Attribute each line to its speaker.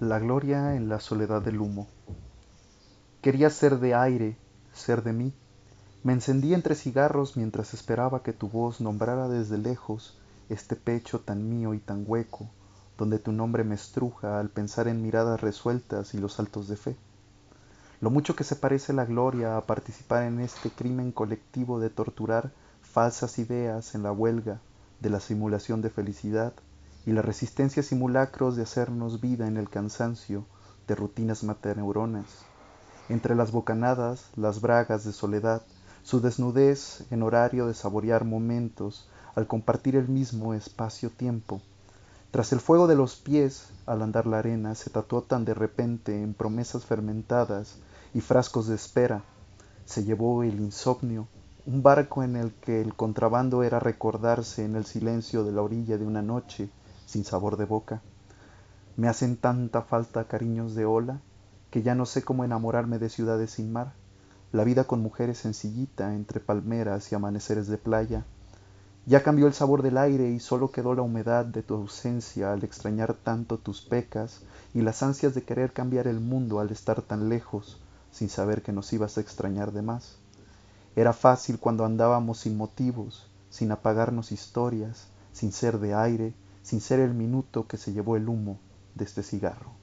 Speaker 1: La gloria en la soledad del humo. Quería ser de aire, ser de mí. Me encendí entre cigarros mientras esperaba que tu voz nombrara desde lejos este pecho tan mío y tan hueco, donde tu nombre me estruja al pensar en miradas resueltas y los saltos de fe. Lo mucho que se parece la gloria a participar en este crimen colectivo de torturar falsas ideas en la huelga de la simulación de felicidad y la resistencia simulacros de hacernos vida en el cansancio de rutinas mateneuronas. Entre las bocanadas, las bragas de soledad, su desnudez en horario de saborear momentos al compartir el mismo espacio-tiempo. Tras el fuego de los pies, al andar la arena, se tatuó tan de repente en promesas fermentadas y frascos de espera. Se llevó el insomnio, un barco en el que el contrabando era recordarse en el silencio de la orilla de una noche sin sabor de boca. Me hacen tanta falta cariños de ola que ya no sé cómo enamorarme de ciudades sin mar. La vida con mujeres sencillita entre palmeras y amaneceres de playa. Ya cambió el sabor del aire y solo quedó la humedad de tu ausencia al extrañar tanto tus pecas y las ansias de querer cambiar el mundo al estar tan lejos sin saber que nos ibas a extrañar de más. Era fácil cuando andábamos sin motivos, sin apagarnos historias, sin ser de aire, sin ser el minuto que se llevó el humo de este cigarro.